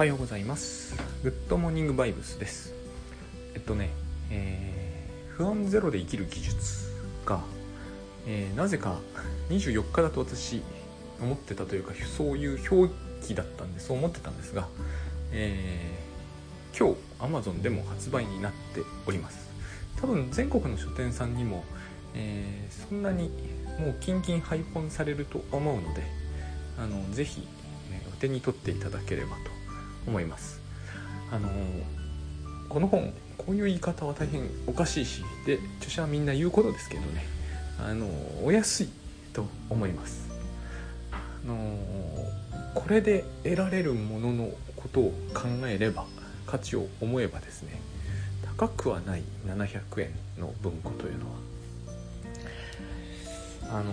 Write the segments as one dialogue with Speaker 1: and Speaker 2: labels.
Speaker 1: はようございます。グッドモーニングバイブスです。えっとね、えー、不安ゼロで生きる技術が、えー、なぜか24日だと私思ってたというかそういう表記だったんでそう思ってたんですが、えー、今日 Amazon でも発売になっております。多分全国の書店さんにも、えー、そんなにもうキンキン配本されると思うのであのぜひ、ね、お手に取っていただければと思います。あのこの本こういう言い方は大変おかしいしで著者はみんな言うことですけどね。あのお安いと思います。あのこれで得られるもののことを考えれば価値を思えばですね高くはない700円の文庫というのは。あの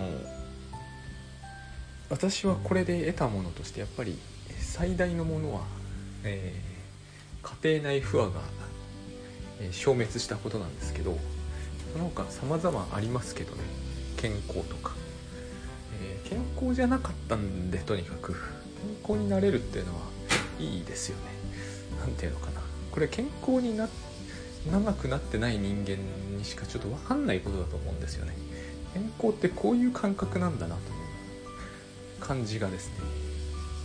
Speaker 1: 私はこれで得たものとしてやっぱり最大のものはえー、家庭内不和が、えー、消滅したことなんですけどその他様々ありますけどね健康とか、えー、健康じゃなかったんでとにかく健康になれるっていうのはいいですよね。何ていうのかな。これ健康にな長くなってない人間にしかちょっと分かんないことだと思うんですよね。健康ってこういう感覚なんだなという感じがですね。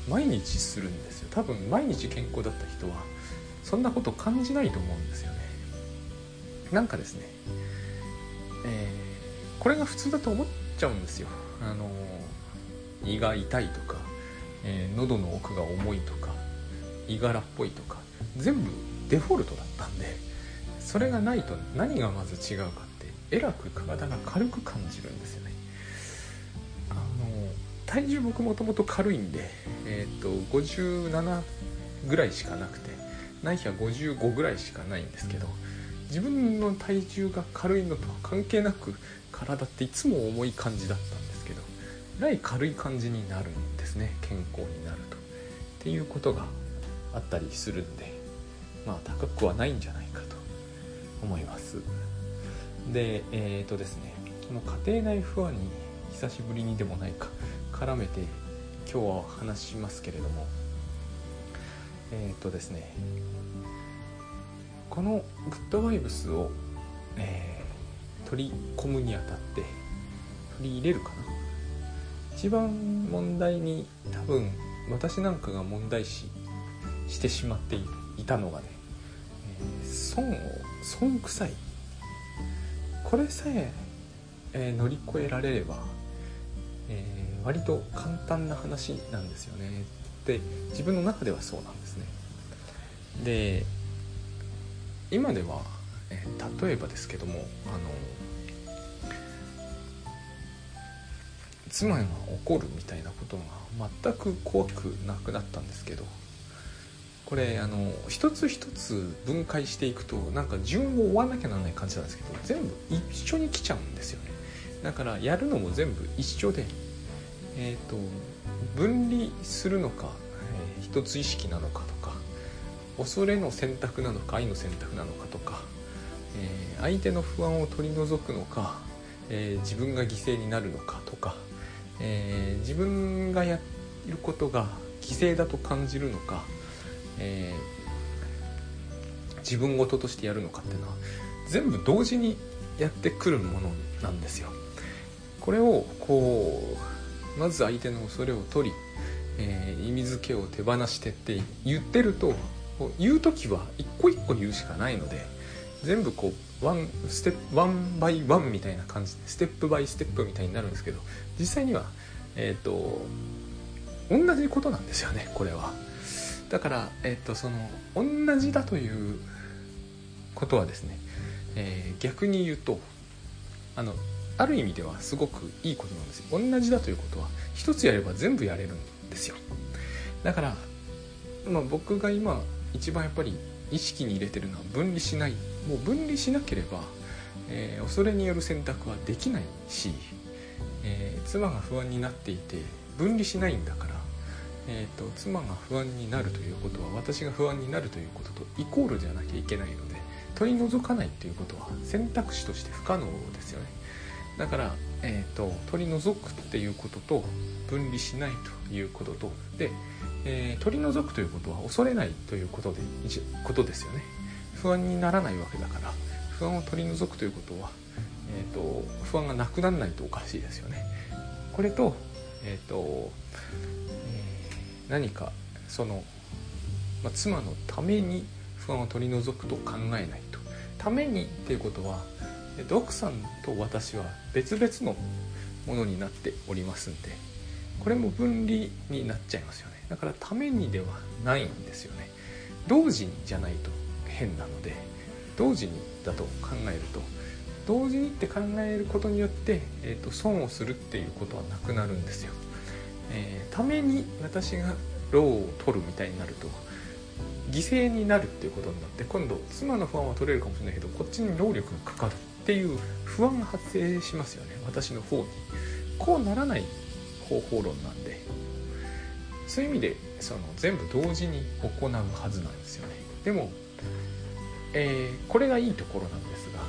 Speaker 1: 毎日するんですよ。多分毎日健康だった人はそんなこと感じないと思うんですよね。なんかですね、えー、これが普通だと思っちゃうんですよ。あの胃が痛いとか、えー、喉の奥が重いとか胃がらっぽいとか全部デフォルトだったんでそれがないと何がまず違うかってえらく体が軽く感じるんですよね。体重僕もともと軽いんでえっ、と57ぐらいしかなくてない日は55ぐらいしかないんですけど自分の体重が軽いのとは関係なく体っていつも重い感じだったんですけどえらい軽い感じになるんですね健康になると。っていうことがあったりするんでまあ高くはないんじゃないかと思います。でえっ、とですねこの家庭内不安に久しぶりにでもないか。絡めて今日は話しますけれどもえっ、ー、とですねこのグッドバイブスを、えー、取り込むにあたって取り入れるかな？一番問題に多分私なんかが問題視してしまっていたのがね、えー、損を損臭い。これさええー、乗り越えられれば、え、割と簡単な話なんですよね。で自分の中ではそうなんですね。で今では、え、例えばですけどもあの妻が怒るみたいなことが全く怖くなくなったんですけどこれあの一つ一つ分解していくとなんか順を追わなきゃならない感じなんですけど全部一緒に来ちゃうんですよね。だからやるのも全部一緒でえーと、分離するのか、えー、一つ意識なのかとか恐れの選択なのか愛の選択なのかとか、えー、相手の不安を取り除くのか、えー、自分が犠牲になるのかとか、え自分がやることが犠牲だと感じるのか、え自分事としてやるのかっていうのは全部同時にやってくるものなんですよ。これをこうまず相手の恐れを取り、えー、意味付けを手放してって言ってると言う時は一個一個言うしかないので全部こう one step one by one みたいな感じで step by step みたいになるんですけど実際にはえっ、ー、と同じことなんですよねこれは。だからえっ、ー、とその同じだということはですね、えー、逆に言うとあのある意味ではすごくいいことなんですよ。同じだということは一つやれば全部やれるんですよ。だから、まあ、僕が今一番やっぱり意識に入れてるのは分離しない。もう分離しなければ、えー、恐れによる選択はできないし、えー、妻が不安になっていて分離しないんだから、えーと、妻が不安になるということは私が不安になるということとイコールじゃなきゃいけないので取り除かないということは選択肢として不可能ですよね。だから、えーと、取り除くっていうことと分離しないということと。で、えー、取り除くということは恐れないということでことですよね。不安にならないわけだから不安を取り除くということは、えーと、不安がなくならないとおかしいですよね。これと,、えーとえー、何かその、まあ、妻のために不安を取り除くと考えないと。ためにっていうことはで奥さんと私は別々のものになっておりますんでこれも分離になっちゃいますよね。だからためにではないんですよね。同時にじゃないと変なので同時にだと考えると同時にって考えることによって、えーと、損をするっていうことはなくなるんですよ、えー、ために私が労を取るみたいになると犠牲になるっていうことになって今度妻の不安は取れるかもしれないけどこっちに労力がかかる。っていう不安が発生しますよね。私の方に。こうならない方法論なんで。そういう意味でその全部同時に行うはずなんですよね。でも、えー、これがいいところなんですが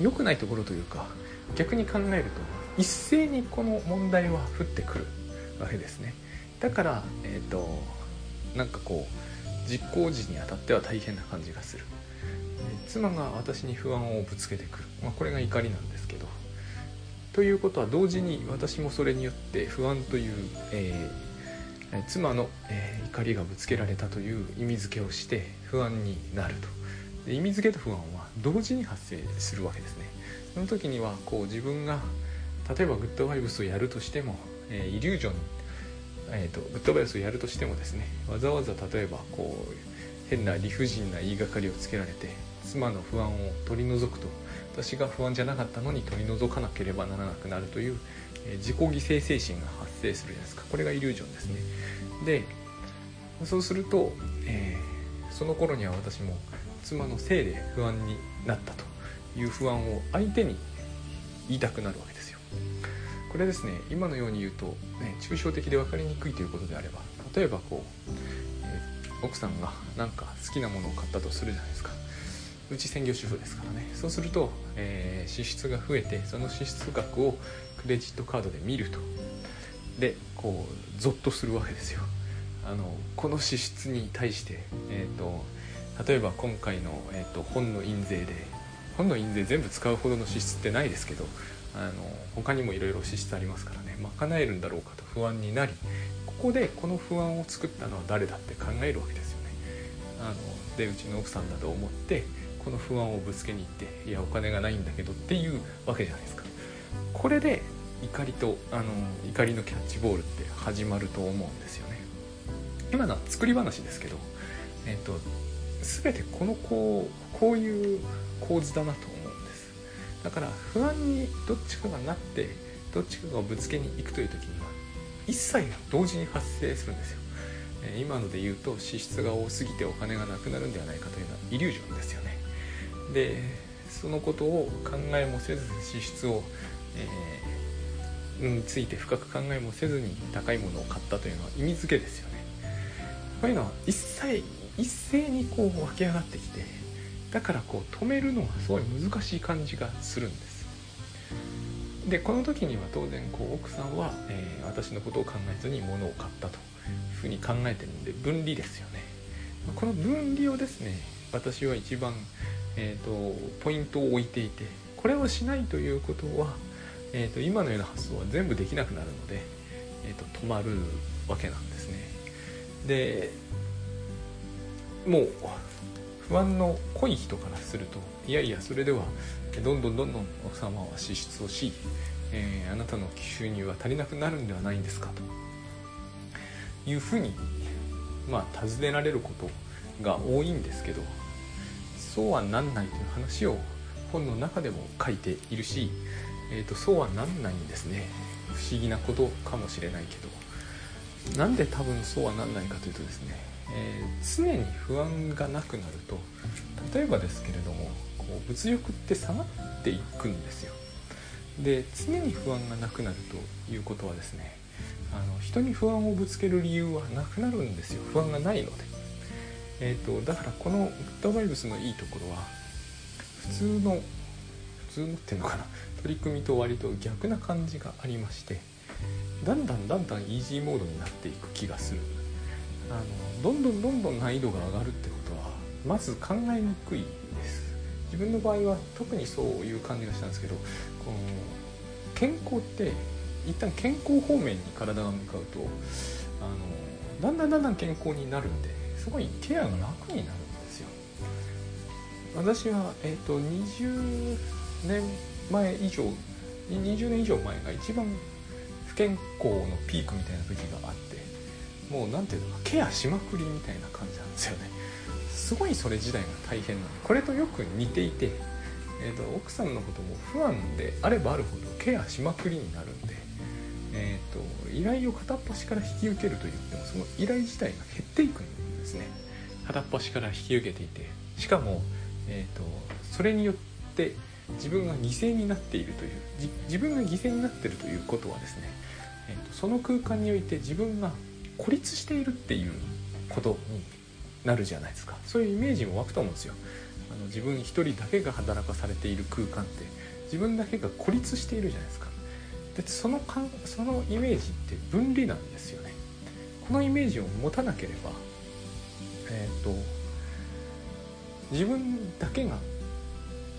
Speaker 1: 良くないところというか逆に考えると一斉にこの問題は降ってくるわけですね。だからえっ、ー、となんかこう実行時にあたっては大変な感じがする。妻が私に不安をぶつけてくる、まあ、これが怒りなんですけど。ということは同時に私もそれによって不安という、えー、妻の、えー、怒りがぶつけられたという意味付けをして不安になると。意味付けと不安は同時に発生するわけですね。その時にはこう自分が例えばグッドバイブスをやるとしても、えー、イリュージョン、えーと、グッドバイブスをやるとしてもですねわざわざ例えばこう変な理不尽な言いがかりをつけられて妻の不安を取り除くと。私が不安じゃなかったのに取り除かなければならなくなるという、え自己犠牲精神が発生するじゃないですか。これがイリュージョンですね。でそうすると、えー、その頃には私も妻のせいで不安になったという不安を相手に言いたくなるわけですよ。これですね今のように言うと、ね、抽象的で分かりにくいということであれば例えばこう、え、奥さんが何か好きなものを買ったとするじゃないですか。うち専業主婦ですからね。そうすると、えー、支出が増えてその支出額をクレジットカードで見ると。でこうゾッとするわけですよ。あのこの支出に対して、えーと、例えば今回の、えーと、本の印税で本の印税全部使うほどの支出ってないですけどあの他にもいろいろ支出ありますからね。賄えるんだろうかと不安になりここでこの不安を作ったのは誰だって考えるわけですよね。あのでうちの奥さんだと思ってこの不安をぶつけに行っていやお金がないんだけどっていうわけじゃないですか。これで怒りとあの怒りのキャッチボールって始まると思うんですよね。今のは作り話ですけど、えっと、全てこのこうこういう構図だなと思うんです。だから不安にどっちかがなってどっちかがぶつけに行くという時には一切同時に発生するんですよ。今ので言うと支出が多すぎてお金がなくなるんではないかというのはイリュージョンですよね。でそのことを考えもせず支出を、えー、について深く考えもせずに高いものを買ったというのは意味付けですよね。こういうのは一切一斉にこう湧き上がってきてだからこう止めるのがすごい難しい感じがするんです。でこの時には当然こう奥さんは、えー、私のことを考えずに物を買ったというふうに考えてるんで分離ですよね。この分離をですね私は一番えーと、ポイントを置いていてこれをしないということは、えーと、今のような発想は全部できなくなるので、えーと、止まるわけなんですね。でもう不安の濃い人からするといやいやそれではどんどんどんどん奥様は支出をし、えー、あなたの収入は足りなくなるんではないんですかというふうにまあ尋ねられることが多いんですけどそうはなんないという話を本の中でも書いているし、えーと、そうはなんないんですね。不思議なことかもしれないけど。なんで多分そうはなんないかというとですね、えー、常に不安がなくなると例えばですけれどもこう物欲って下がっていくんですよ。で常に不安がなくなるということはですねあの人に不安をぶつける理由はなくなるんですよ。不安がないので。えーと、だからこのグッドバイブスのいいところは普通の普通のっていうのかな取り組みと割と逆な感じがありましてだんだんだんだんイージーモードになっていく気がする。あのどんどんどんどん難易度が上がるってことはまず考えにくいです。自分の場合は特にそういう感じがしたんですけどこの健康って一旦健康方面に体が向かうとあのだんだんだんだん健康になるんですごいケアが楽になるんですよ。私は、えーと、20年前以上20年以上前が一番不健康のピークみたいな時があってもう何ていうのかケアしまくりみたいな感じなんですよね。すごいそれ自体が大変なのこれとよく似ていて、えーと、奥さんのことも不安であればあるほどケアしまくりになるんで、えーと、依頼を片っ端から引き受けると言ってもその依頼自体が減っていくんです。ですね。片っ端から引き受けていてしかも、えーと、それによって自分が犠牲になっているという自分が犠牲になっているということはですね、えーとその空間において自分が孤立しているっていうことになるじゃないですか。そういうイメージも湧くと思うんですよ。あの自分一人だけが働かされている空間って自分だけが孤立しているじゃないですか。でそのかそのイメージって分離なんですよね。このイメージを持たなければえっ、ー、と自分だけが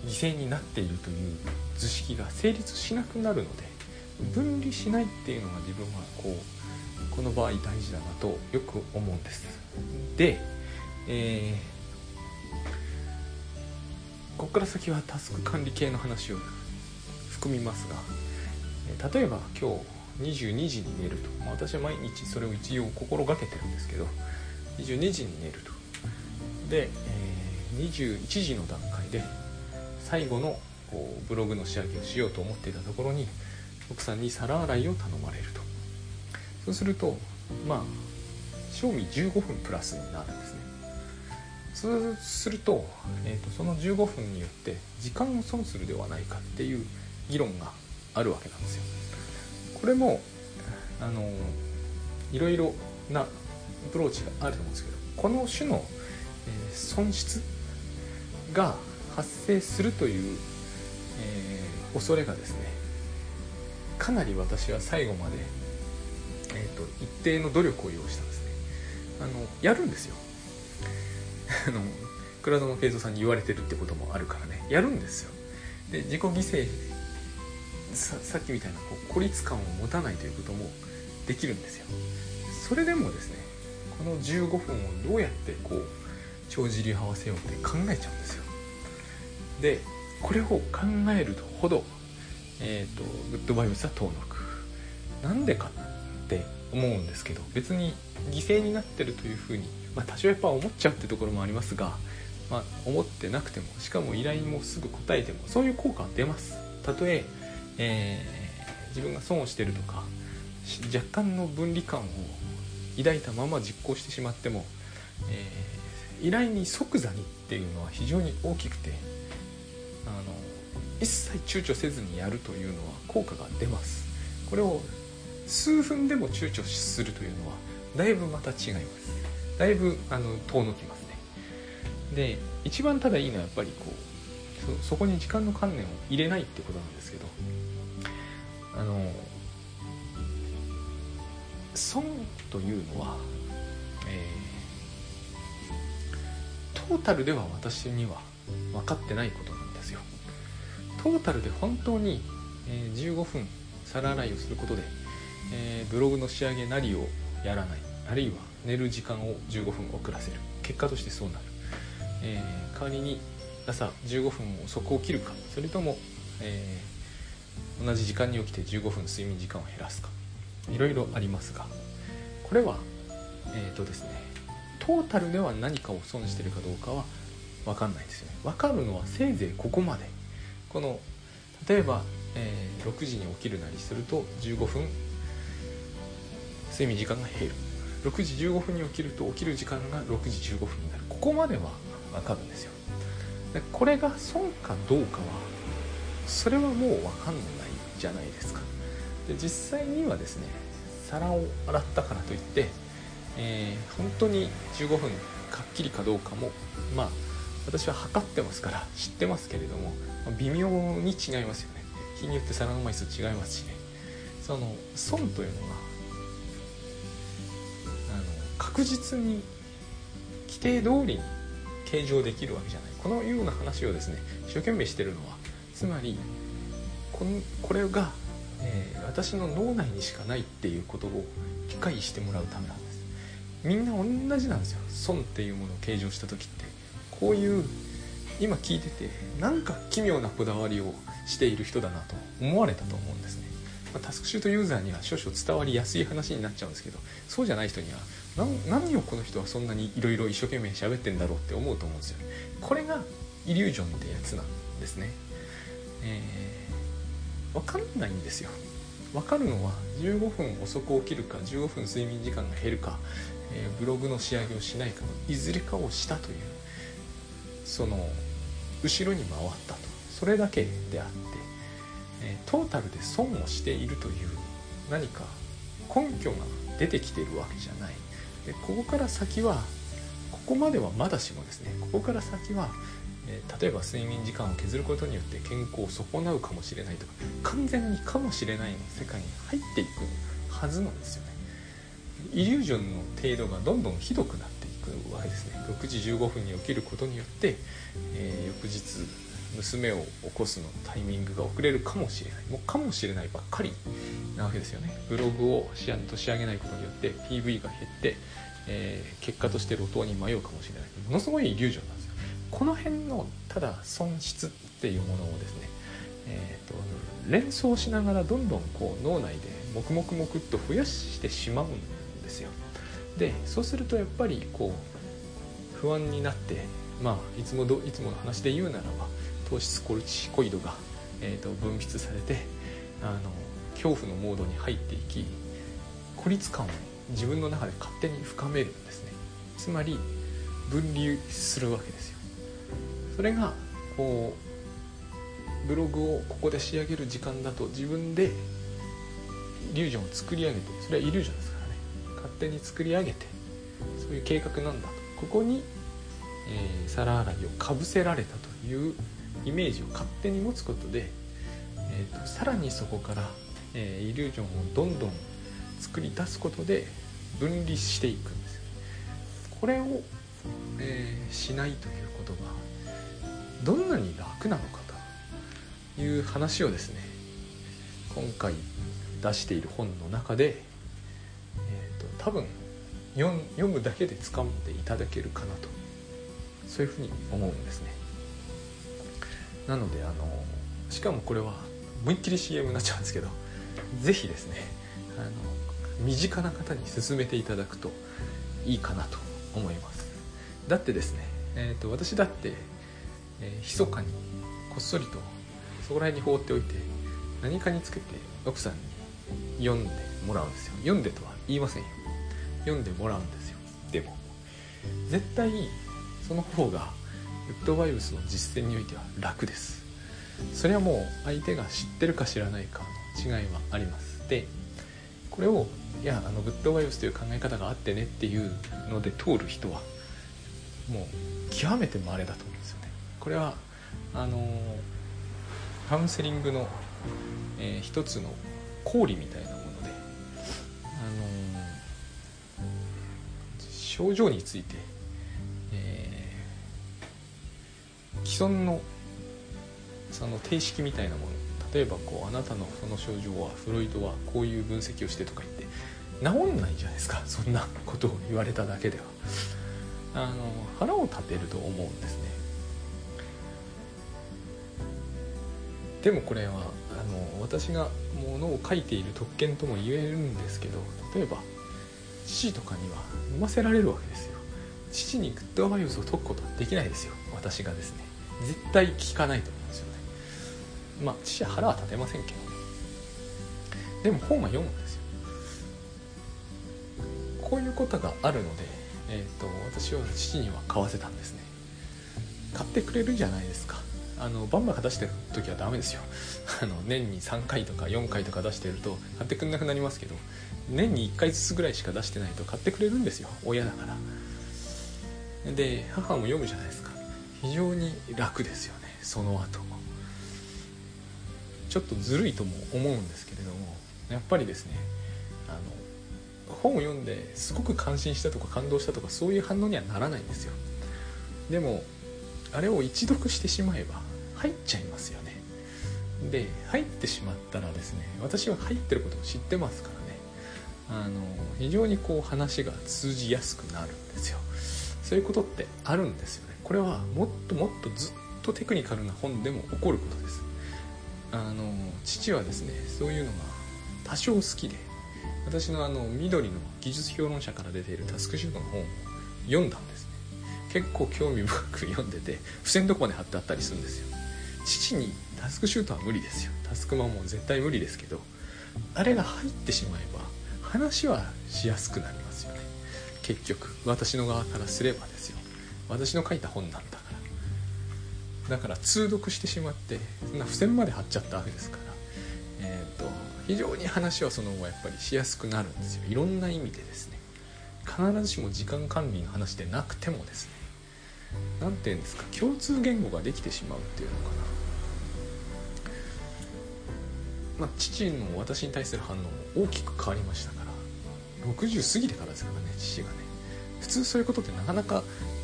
Speaker 1: 犠牲になっているという図式が成立しなくなるので分離しないっていうのが自分はこうこの場合大事だなとよく思うんです。で、えー、ここから先はタスク管理系の話を含みますが例えば今日22時に寝ると、私は毎日それを一応心がけてるんですけど22時に寝ると。で、えー、21時の段階で最後のブログの仕上げをしようと思っていたところに奥さんに皿洗いを頼まれると。そうするとまあ賞味15分プラスになるんですね。そうすると,、えーと、その15分によって時間を損するではないかっていう議論があるわけなんですよ。これもあのいろいろなプローチがあると思うんですけどこの種の、え、損失が発生するという、え、恐れがですねかなり私は最後までえーと、一定の努力を要したんですね。あのやるんですよ。あの倉園慶三さんに言われてるってこともあるからね。やるんですよ。で自己犠牲ささっきみたいなこう孤立感を持たないということもできるんですよ。それでもですねこの15分をどうやってこう帳尻合わせようって考えちゃうんですよ。でこれを考えるほど、えーと、とグッドバイブスは遠のく。なんでかって思うんですけど別に犠牲になってるというふうに、まあ、多少やっぱ思っちゃうってところもありますが、まあ、思ってなくてもしかも依頼もすぐ答えてもそういう効果は出ます。たとええー、自分が損をしてるとか若干の分離感を抱いたまま実行してしまっても、えー、依頼に即座にっていうのは非常に大きくてあの一切躊躇せずにやるというのは効果が出ます。これを数分でも躊躇するというのはだいぶまた違います。だいぶあの遠のきますね。で一番ただいいのはやっぱりこうそこに時間の観念を入れないってことなんですけど損というのは、えー、トータルでは私には分かってないことなんですよ。トータルで本当に、え、15分皿洗いをすることでえー、ブログの仕上げなりをやらないあるいは寝る時間を15分遅らせる。結果としてそうなる、えー、代わりに朝15分遅く起きるか。それとも、えー、同じ時間に起きて15分睡眠時間を減らすか。いろいろありますがこれはえっ、ー、とですねトータルでは何かを損してるかどうかは分かんないですよね。分かるのはせいぜいここまで。この例えば、えー、6時に起きるなりすると15分睡眠時間が減る。6時15分に起きると起きる時間が6時15分になる。ここまでは分かるんですよ。でこれが損かどうかはそれはもう分かんないじゃないですか。で実際にはですね皿を洗ったからといって、えー、本当に15分かっきりかどうかもまあ私は測ってますから知ってますけれども微妙に違いますよね。日によって皿の枚数違いますしね。その損というのがあの確実に規定通りに計上できるわけじゃない。このような話をですね一生懸命してるのはつまりこのこれが、えー、私の脳内にしかないっていうことを理解してもらうためなんです。みんな同じなんですよ。損っていうものを計上した時って。こういう今聞いててなんか奇妙なこだわりをしている人だなと思われたと思うんですね、まあ、タスクシュートユーザーには少々伝わりやすい話になっちゃうんですけどそうじゃない人には何をこの人はそんなにいろいろ一生懸命喋ってんだろうって思うと思うんですよ。これがイリュージョンってやつなんですね。えー、分かんないんですよ。分かるのは15分遅く起きるか15分睡眠時間が減るか、えー、ブログの仕上げをしないかのいずれかをしたというその後ろに回ったと。それだけであって、えー、トータルで損をしているという何か根拠が出てきてるわけじゃない。でここから先はここまではまだしもですねここから先はえ例えば睡眠時間を削ることによって健康を損なうかもしれないとか完全にかもしれないの世界に入っていくはずなんですよね。イリュージョンの程度がどんどんひどくなっていくわけですね。6時15分に起きることによって、えー、翌日娘を起こすのタイミングが遅れるかもしれない。もうかもしれないばっかりなわけですよね。ブログを仕上げないことによって PV が減って、えー、結果として路頭に迷うかもしれない。ものすごいイリュージョンなこの辺のただ損失っていうものをですね、えーと、連想しながらどんどんこう脳内で黙々黙っと増やしてしまうんですよ。でそうするとやっぱりこう不安になってまあいつもどいつもの話で言うならば糖質コルチコイドが、えーと、分泌されてあの恐怖のモードに入っていき孤立感を自分の中で勝手に深めるんですね。つまり分離するわけですよ。それがこうブログをここで仕上げる時間だと自分でイリュージョンを作り上げてそれはイリュージョンですからね。勝手に作り上げてそういう計画なんだと。ここに、えー、皿洗いをかぶせられたというイメージを勝手に持つことで、えーと、さらにそこから、えー、イリュージョンをどんどん作り出すことで分離していくんですこれを、えー、しないということがどんなに楽なのかという話をですね今回出している本の中で、えーと、多分読むだけで掴んでいただけるかなとそういうふうに思うんですね。なのであのしかもこれは思いっきり CM になっちゃうんですけど是非ですねあの身近な方に勧めていただくといいかなと思います。だってですね、えーと私だってえー、密かにこっそりとそこら辺に放っておいて何かにつけて奥さんに読んでもらうんですよ。読んでとは言いませんよ。読んでもらうんですよ。でも絶対その方がウッドバイブスの実践においては楽です。それはもう相手が知ってるか知らないかの違いはあります。でこれをいやあのグッドバイブスという考え方があってねっていうので通る人はもう極めて稀だと。これはあのカウンセリングの、えー、一つの氷みたいなもので、あの症状について、えー、既存のその定式みたいなもの例えばこうあなたのその症状はフロイトはこういう分析をしてとか言って治んないじゃないですかそんなことを言われただけでは。あの腹を立てると思うんですね。でもこれはあの私がものを書いている特権とも言えるんですけど例えば父とかには飲ませられるわけですよ。父にグッドアバイオスを解くことはできないですよ。私がですね。絶対聞かないと思うんですよね。まあ父は腹は立てませんけど。でも本は読むんですよ。こういうことがあるので、えーと私は父には買わせたんですね。買ってくれるじゃないですか。あのバンバン出してる時はダメですよ。あの年に3回とか4回とか出してると買ってくんなくなりますけど年に1回ずつぐらいしか出してないと買ってくれるんですよ。親だから。で母も読むじゃないですか。非常に楽ですよねその後。ちちょっとずるいとも思うんですけれどもやっぱりですねあの本を読んですごく感心したとか感動したとかそういう反応にはならないんですよ。でもあれを一読してしまえば入っちゃいますよね。で入ってしまったらですね私は入ってることを知ってますからね。あの非常にこう話が通じやすくなるんですよ。そういうことってあるんですよね。これはもっともっとずっとテクニカルな本でも起こることです。あの父はですねそういうのが多少好きで私のあの緑の技術評論者から出ているタスクシュートの本を読んだんですね。結構興味深く読んでて付箋どこまで貼ってあったりするんですよ。父にタスクシュートは無理ですよ。タスクマンも絶対無理ですけどあれが入ってしまえば話はしやすくなりますよね。結局私の側からすればですよ。私の書いた本なんだから。だから通読してしまってそんな付箋まで貼っちゃったわけですから。えっ、ー、と非常に話はその後やっぱりしやすくなるんですよ。いろんな意味でですね。必ずしも時間管理の話でなくてもですね。何て言うんですか共通言語ができてしまうっていうのかな。まあ、父の私に対する反応も大きく変わりましたから。60過ぎてからですからね父がね。普通そういうことってなかなか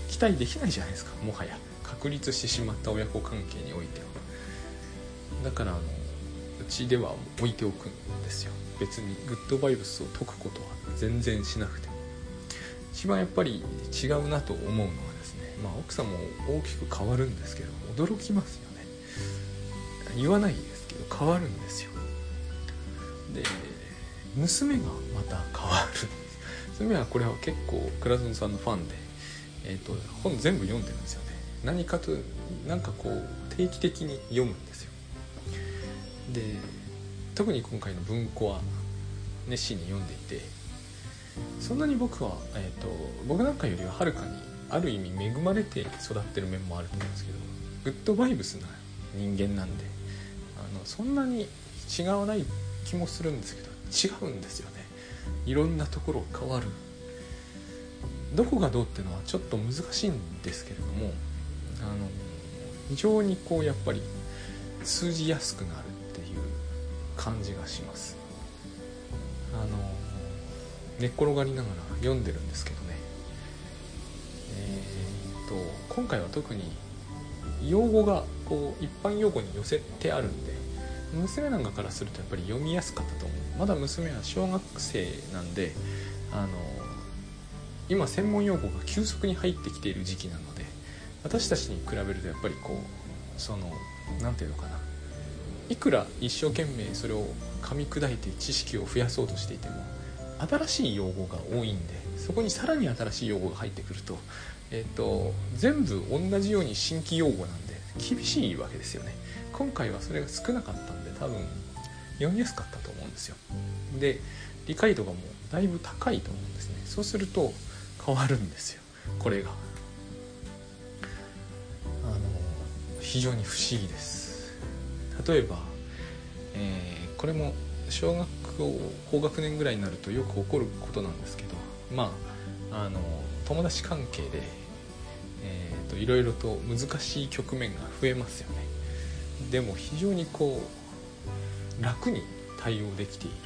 Speaker 1: 期待できないじゃないですか。もはや。確立してしまった親子関係においては。だからあのうちでは置いておくんですよ。別にグッドバイブスを解くことは全然しなくても。一番やっぱり違うなと思うのはまあ奥さんも大きく変わるんですけど驚きますよね。言わないですけど変わるんですよ。で娘がまた変わるんです。娘はこれは結構倉園さんのファンで、えーと、本全部読んでるんですよね。何かとなんかこう定期的に読むんですよ。で特に今回の文庫は熱心に読んでいてそんなに僕は、えー、と僕なんかよりははるかにある意味恵まれて育ってる面もあると思うんですけどグッドバイブスな人間なんであのそんなに違わない気もするんですけど違うんですよね。いろんなところ変わる。どこがどうっていうのはちょっと難しいんですけれどもあの非常にこうやっぱり通じやすくなるっていう感じがします。あの寝っ転がりながら読んでるんですけど今回は特に用語がこう一般用語に寄せてあるんで娘なんかからするとやっぱり読みやすかったと思う。まだ娘は小学生なんであの今専門用語が急速に入ってきている時期なので私たちに比べるとやっぱりこうその何て言うのかな。いくら一生懸命それを噛み砕いて知識を増やそうとしていても新しい用語が多いんでそこにさらに新しい用語が入ってくると,、えーと全部同じように新規用語なんで厳しいわけですよね。今回はそれが少なかったんで多分読みやすかったと思うんですよ。で理解度がもうだいぶ高いと思うんですね。そうすると変わるんですよ。これが。あの非常に不思議です。例えば、えー、これも小学校高学年ぐらいになるとよく起こることなんですけどまああの友達関係で、えーといろいろと難しい局面が増えますよね。でも非常にこう楽に対応できている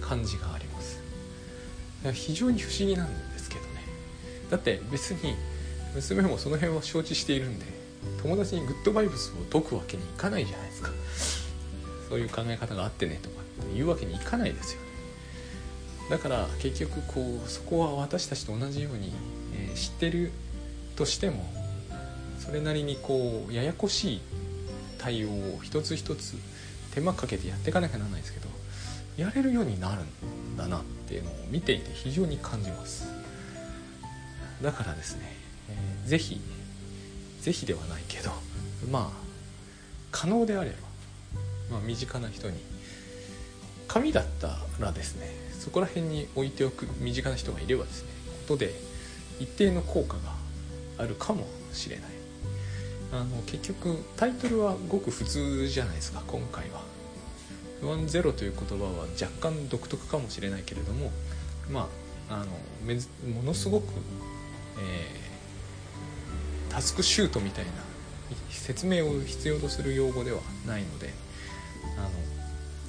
Speaker 1: 感じがあります。非常に不思議なんですけどね。だって別に娘もその辺は承知しているんで友達にグッドバイブスを解くわけにいかないじゃないですか。そういう考え方があってねとかって言うわけにいかないですよね。だから結局こうそこは私たちと同じように、えー、知ってるとしてもそれなりにこうややこしい対応を一つ一つ手間かけてやっていかなきゃならないですけどやれるようになるんだなっていうのを見ていて非常に感じます。だからですね、えー、ぜひぜひではないけどまあ可能であれば、まあ、身近な人に紙だったらですねそこら辺に置いておく身近な人がいればですねことで一定の効果があるかもしれない。あの結局タイトルはごく普通じゃないですか今回は。不安ゼロという言葉は若干独特かもしれないけれどもまああのものすごく、えー、タスクシュートみたいな説明を必要とする用語ではないのであ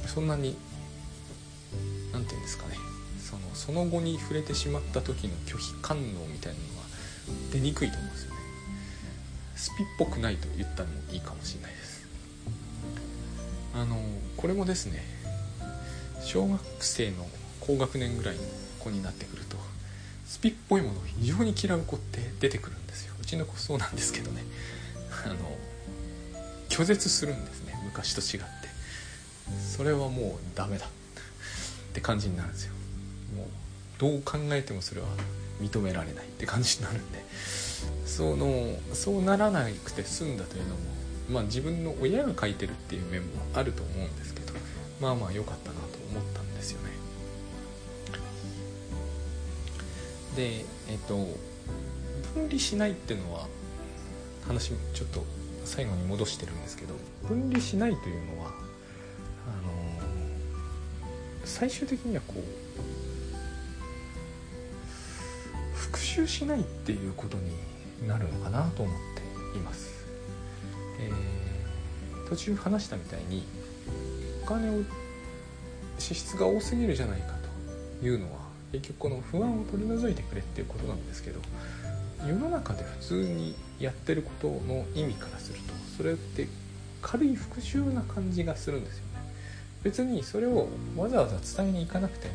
Speaker 1: のそんなに何て言うんですかね。そのその後に触れてしまった時の拒否感応みたいなのは出にくいと思うんですよね。スピっぽくないと言ったのもいいかもしれないです。あのこれもですね小学生の高学年ぐらいの子になってくるとスピっぽいものを非常に嫌う子って出てくるんですよ。うちの子そうなんですけどね。あの拒絶するんですね。昔と違って。それはもうダメだって感じになるんですよ。もうどう考えてもそれは認められないって感じになるんで。そのそうならなくて済んだというのもまあ自分の親が書いてるっていう面もあると思うんですけどまあまあ良かったなと思ったんですよね。でえっと分離しないっていうのは話ちょっと最後に戻してるんですけど分離しないというのはあの最終的にはこう習しないっていうことになるのかなと思っています、えー、途中話したみたいにお金を支出が多すぎるじゃないかというのは結局この不安を取り除いてくれっていうことなんですけど世の中で普通にやってることの意味からするとそれって軽い復習な感じがするんですよね。別にそれをわざわざ伝えに行かなくても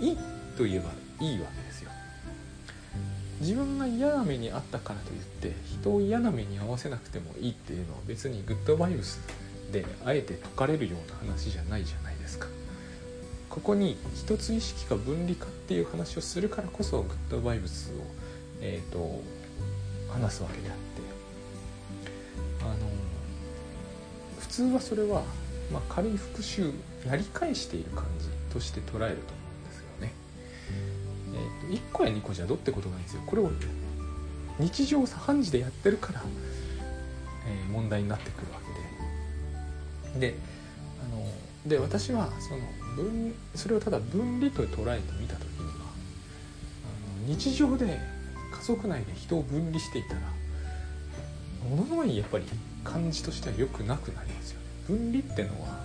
Speaker 1: いいと言えばいいわけ自分が嫌な目にあったからといって人を嫌な目に合わせなくてもいいっていうのは別にグッドバイブスであえて解かれるような話じゃないじゃないですかここに一つ意識か分離かっていう話をするからこそグッドバイブスをえーと、話すわけであってあの普通はそれは、まあ、軽い復習やり返している感じとして捉えると。えーと、1個や2個じゃどってことないんですよ。これを日常茶飯事でやってるから、えー、問題になってくるわけで。であので私はその分それをただ分離と捉えてみた時にはあの日常で家族内で人を分離していたらものすごいやっぱり感じとしては良くなくなりますよね分離ってのは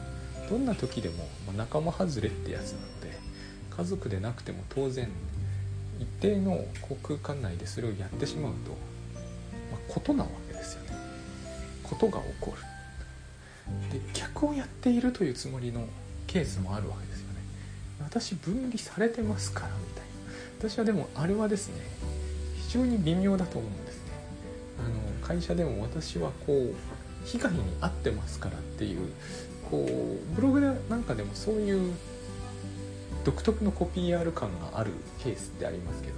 Speaker 1: どんな時でも仲間外れってやつなので家族でなくても当然一定の空間内でそれをやってしまうと、まあ、ことなわけですよね。ことが起こる。で逆をやっているというつもりのケースもあるわけですよね。私分離されてますからみたいな。私はでもあれはですね非常に微妙だと思うんですね。あの会社でも私はこう被害に遭ってますからっていうこうブログでなんかでもそういう独特のコピー R 感があるケースってありますけど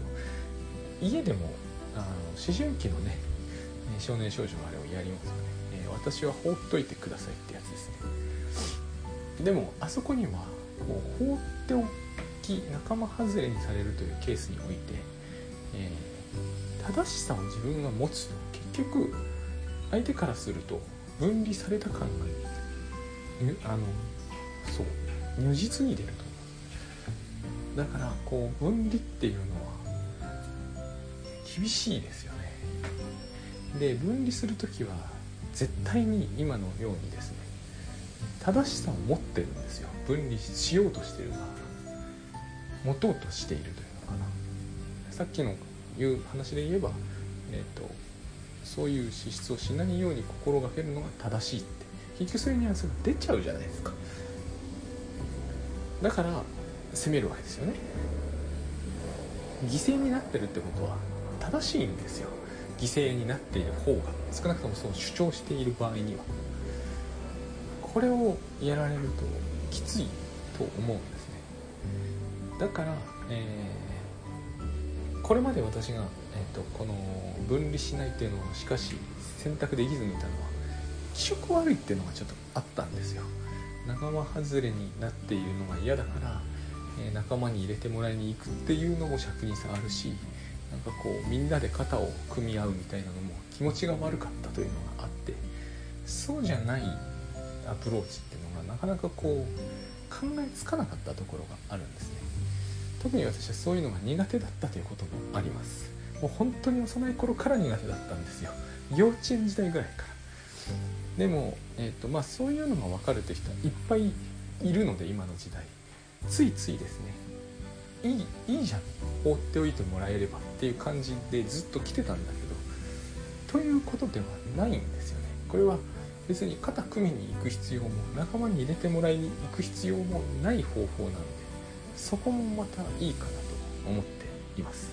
Speaker 1: 家でもあの思春期のね少年少女のあれをやりますよね、えー、私は放っといてくださいってやつですね。でもあそこにはこう放っておき仲間外れにされるというケースにおいて、えー正しさを自分が持つと結局相手からすると分離された感があのそう如実に出ると。だからこう分離っていうのは厳しいですよね。で分離する時は絶対に今のようにですね正しさを持ってるんですよ。分離しようとしてるが持とうとしているというのかな。さっきのいう話で言えば、えーと、そういう資質をしないように心がけるのが正しいって。結局そういうニュアンスが出ちゃうじゃないですか。だから責めるわけですよね。犠牲になってるってことは正しいんですよ。犠牲になっている方が少なくともそう主張している場合には。これをやられるときついと思うんですね。だから、えーこれまで私が、えーと、この分離しないっていうのをしかし選択できずにいたのは気色悪いっていうのがちょっとあったんですよ。仲間外れになっているのが嫌だから、え、仲間に入れてもらいに行くっていうのも尺に差あるしなんかこうみんなで肩を組み合うみたいなのも気持ちが悪かったというのがあってそうじゃないアプローチっていうのがなかなかこう考えつかなかったところがあるんですね。特に私はそういうのが苦手だったということもあります。もう本当に幼い頃から苦手だったんですよ。幼稚園時代ぐらいから。でも、えーとまあ、そういうのが分かるという人はいっぱいいるので今の時代。ついついですね。いいいいじゃん。放っておいてもらえればっていう感じでずっと来てたんだけど。ということではないんですよね。これは別に肩組みに行く必要も仲間に入れてもらいに行く必要もない方法なのでそこもまたいいかなと思っています。